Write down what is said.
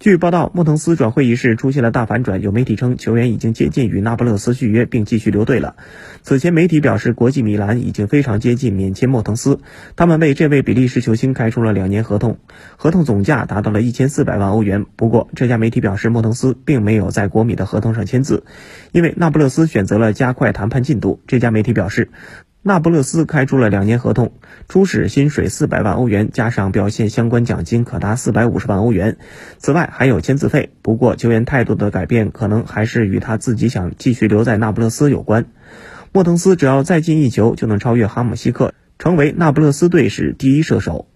据报道，莫腾斯转会仪式出现了大反转，有媒体称球员已经接近与那不勒斯续约，并继续留队了。此前媒体表示，国际米兰已经非常接近免签莫腾斯，他们为这位比利时球星开出了两年合同，合同总价达到了一千四百万欧元。不过，这家媒体表示，莫腾斯并没有在国米的合同上签字，因为那不勒斯选择了加快谈判进度。这家媒体表示。那不勒斯开出了两年合同，初始薪水四百万欧元，加上表现相关奖金可达四百五十万欧元。此外还有签字费。不过球员态度的改变，可能还是与他自己想继续留在那不勒斯有关。莫腾斯只要再进一球，就能超越哈姆西克，成为那不勒斯队史第一射手。